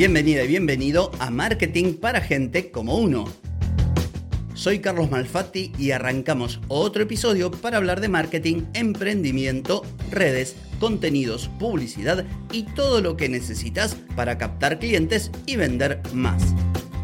Bienvenida y bienvenido a Marketing para Gente como Uno. Soy Carlos Malfatti y arrancamos otro episodio para hablar de marketing, emprendimiento, redes, contenidos, publicidad y todo lo que necesitas para captar clientes y vender más.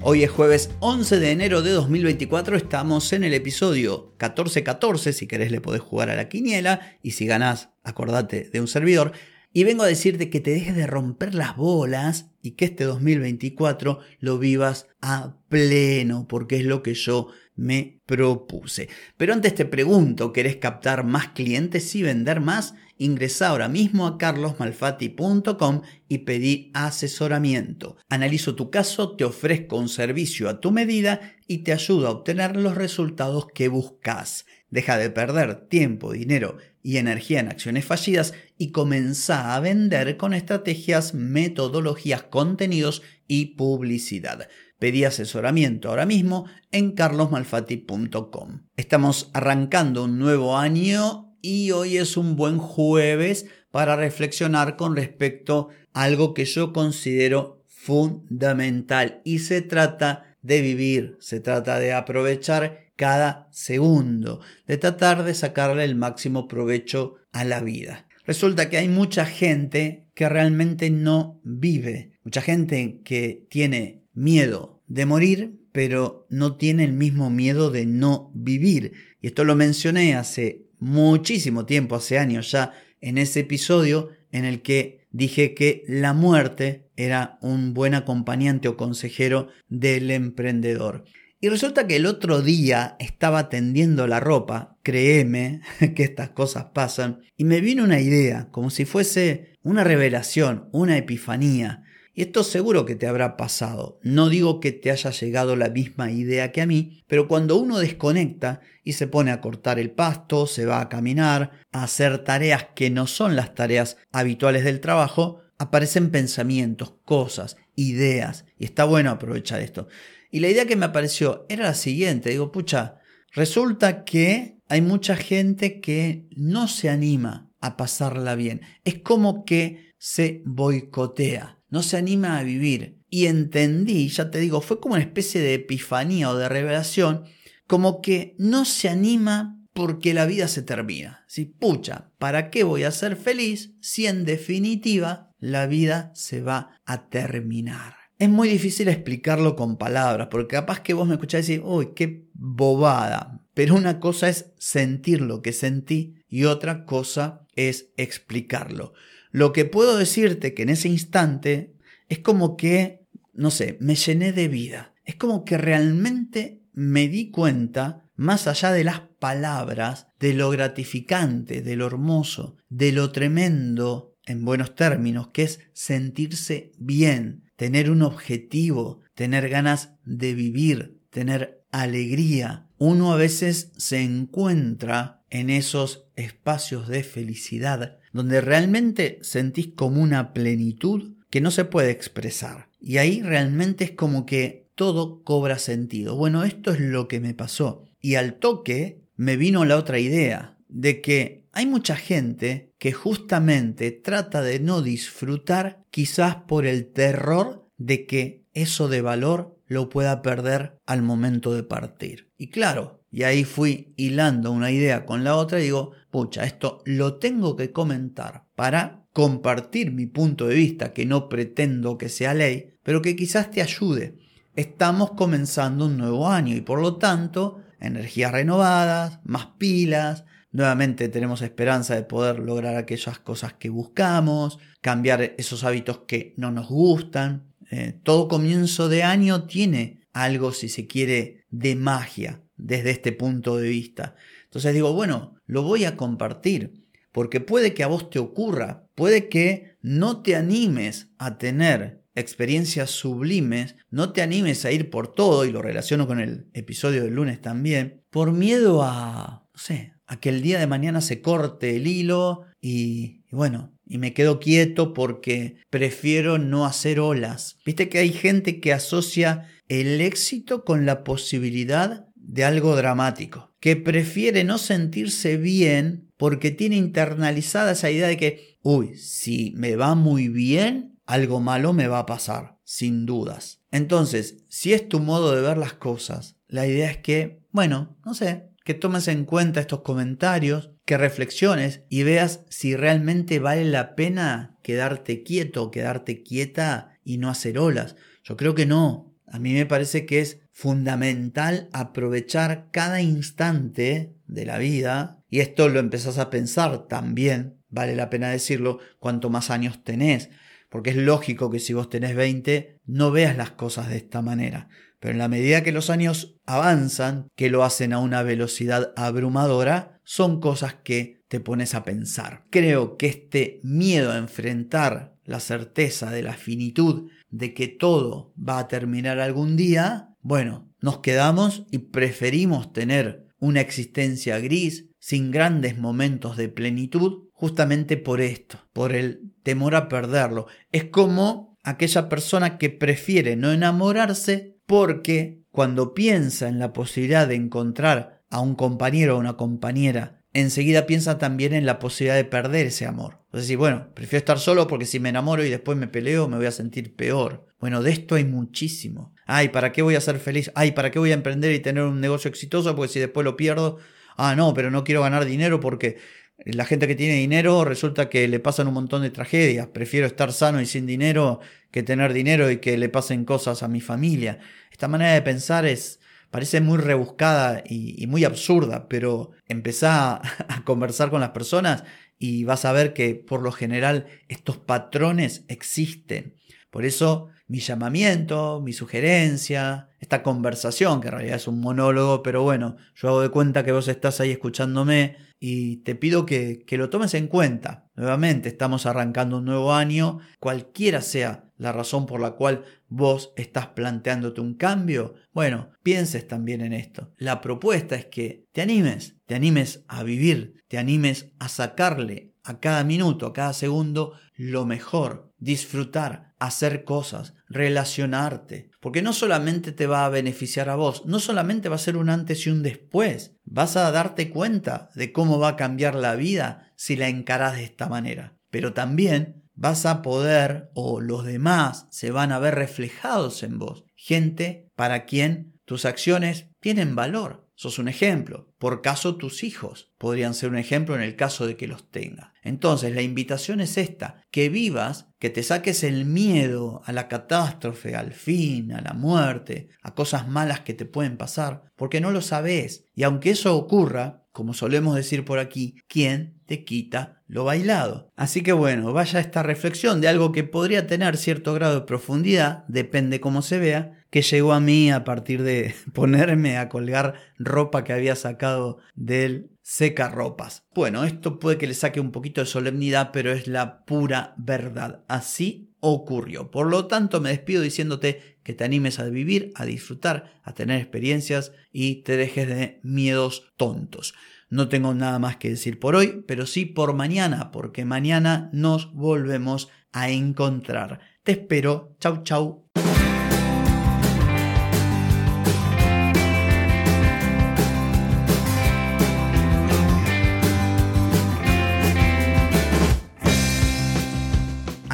Hoy es jueves 11 de enero de 2024, estamos en el episodio 1414, si querés le podés jugar a la quiniela y si ganás, acordate de un servidor. Y vengo a decirte que te dejes de romper las bolas y que este 2024 lo vivas a pleno, porque es lo que yo me propuse. Pero antes te pregunto, ¿querés captar más clientes y vender más? Ingresa ahora mismo a carlosmalfati.com y pedí asesoramiento. Analizo tu caso, te ofrezco un servicio a tu medida y te ayudo a obtener los resultados que buscas. Deja de perder tiempo, dinero y energía en acciones fallidas y comienza a vender con estrategias, metodologías, contenidos y publicidad. Pedí asesoramiento ahora mismo en carlosmalfati.com. Estamos arrancando un nuevo año y hoy es un buen jueves para reflexionar con respecto a algo que yo considero fundamental y se trata de vivir, se trata de aprovechar cada segundo, de tratar de sacarle el máximo provecho a la vida. Resulta que hay mucha gente que realmente no vive, mucha gente que tiene miedo de morir, pero no tiene el mismo miedo de no vivir. Y esto lo mencioné hace muchísimo tiempo, hace años ya, en ese episodio en el que dije que la muerte era un buen acompañante o consejero del emprendedor. Y resulta que el otro día estaba tendiendo la ropa, créeme que estas cosas pasan, y me vino una idea, como si fuese una revelación, una epifanía. Y esto seguro que te habrá pasado. No digo que te haya llegado la misma idea que a mí, pero cuando uno desconecta y se pone a cortar el pasto, se va a caminar, a hacer tareas que no son las tareas habituales del trabajo, aparecen pensamientos, cosas, ideas. Y está bueno aprovechar esto. Y la idea que me apareció era la siguiente, digo, pucha, resulta que hay mucha gente que no se anima a pasarla bien. Es como que se boicotea, no se anima a vivir. Y entendí, ya te digo, fue como una especie de epifanía o de revelación, como que no se anima porque la vida se termina. Si, pucha, ¿para qué voy a ser feliz si en definitiva la vida se va a terminar? Es muy difícil explicarlo con palabras, porque capaz que vos me escuchás decir, uy, qué bobada. Pero una cosa es sentir lo que sentí y otra cosa es explicarlo. Lo que puedo decirte que en ese instante es como que, no sé, me llené de vida. Es como que realmente me di cuenta, más allá de las palabras, de lo gratificante, de lo hermoso, de lo tremendo, en buenos términos, que es sentirse bien, tener un objetivo, tener ganas de vivir, tener alegría. Uno a veces se encuentra en esos espacios de felicidad donde realmente sentís como una plenitud que no se puede expresar. Y ahí realmente es como que todo cobra sentido. Bueno, esto es lo que me pasó. Y al toque me vino la otra idea de que hay mucha gente que justamente trata de no disfrutar quizás por el terror de que eso de valor lo pueda perder al momento de partir. Y claro, y ahí fui hilando una idea con la otra y digo, pucha, esto lo tengo que comentar para compartir mi punto de vista, que no pretendo que sea ley, pero que quizás te ayude. Estamos comenzando un nuevo año y por lo tanto, energías renovadas, más pilas, Nuevamente tenemos esperanza de poder lograr aquellas cosas que buscamos, cambiar esos hábitos que no nos gustan. Eh, todo comienzo de año tiene algo, si se quiere, de magia desde este punto de vista. Entonces digo, bueno, lo voy a compartir, porque puede que a vos te ocurra, puede que no te animes a tener experiencias sublimes, no te animes a ir por todo, y lo relaciono con el episodio del lunes también, por miedo a, no sé, a que el día de mañana se corte el hilo y, bueno, y me quedo quieto porque prefiero no hacer olas. Viste que hay gente que asocia el éxito con la posibilidad de algo dramático, que prefiere no sentirse bien porque tiene internalizada esa idea de que, uy, si me va muy bien, algo malo me va a pasar. sin dudas. Entonces, si es tu modo de ver las cosas, la idea es que, bueno, no sé, que tomes en cuenta estos comentarios, que reflexiones y veas si realmente vale la pena quedarte quieto, quedarte quieta y no hacer olas. Yo creo que no. A mí me parece que es fundamental aprovechar cada instante de la vida y esto lo empezás a pensar también, vale la pena decirlo, cuanto más años tenés, porque es lógico que si vos tenés 20 no veas las cosas de esta manera, pero en la medida que los años avanzan, que lo hacen a una velocidad abrumadora, son cosas que te pones a pensar. Creo que este miedo a enfrentar la certeza de la finitud, de que todo va a terminar algún día, bueno, nos quedamos y preferimos tener una existencia gris, sin grandes momentos de plenitud, justamente por esto, por el temor a perderlo. Es como aquella persona que prefiere no enamorarse porque cuando piensa en la posibilidad de encontrar a un compañero o una compañera, enseguida piensa también en la posibilidad de perder ese amor. Sea, bueno, prefiero estar solo porque si me enamoro y después me peleo me voy a sentir peor. Bueno, de esto hay muchísimo. Ay, ¿para qué voy a ser feliz? Ay, ¿para qué voy a emprender y tener un negocio exitoso? Porque si después lo pierdo, ah, no, pero no quiero ganar dinero porque la gente que tiene dinero resulta que le pasan un montón de tragedias. Prefiero estar sano y sin dinero que tener dinero y que le pasen cosas a mi familia. Esta manera de pensar es parece muy rebuscada y, muy absurda, pero empezá a conversar con las personas y vas a ver que por lo general estos patrones existen. Por eso mi llamamiento, mi sugerencia, esta conversación, que en realidad es un monólogo, pero bueno, yo hago de cuenta que vos estás ahí escuchándome y te pido que, que lo tomes en cuenta. Nuevamente, estamos arrancando un nuevo año, cualquiera sea la razón por la cual vos estás planteándote un cambio, bueno, pienses también en esto. La propuesta es que te animes, te animes a vivir, te animes a sacarle a cada minuto, a cada segundo, lo mejor, disfrutar, hacer cosas, relacionarte, porque no solamente te va a beneficiar a vos, no solamente va a ser un antes y un después, vas a darte cuenta de cómo va a cambiar la vida si la encarás de esta manera, pero también vas a poder o los demás se van a ver reflejados en vos, gente para quien tus acciones tienen valor, sos un ejemplo. Por caso tus hijos podrían ser un ejemplo en el caso de que los tenga. Entonces la invitación es esta, que vivas, que te saques el miedo a la catástrofe, al fin, a la muerte, a cosas malas que te pueden pasar, porque no lo sabes. Y aunque eso ocurra, como solemos decir por aquí, ¿quién te quita lo bailado? Así que bueno, vaya esta reflexión de algo que podría tener cierto grado de profundidad, depende cómo se vea, que llegó a mí a partir de ponerme a colgar ropa que había sacado del secarropas. Bueno, esto puede que le saque un poquito de solemnidad, pero es la pura verdad. Así ocurrió. Por lo tanto, me despido diciéndote que te animes a vivir, a disfrutar, a tener experiencias y te dejes de miedos tontos. No tengo nada más que decir por hoy, pero sí por mañana, porque mañana nos volvemos a encontrar. Te espero. Chau, chau.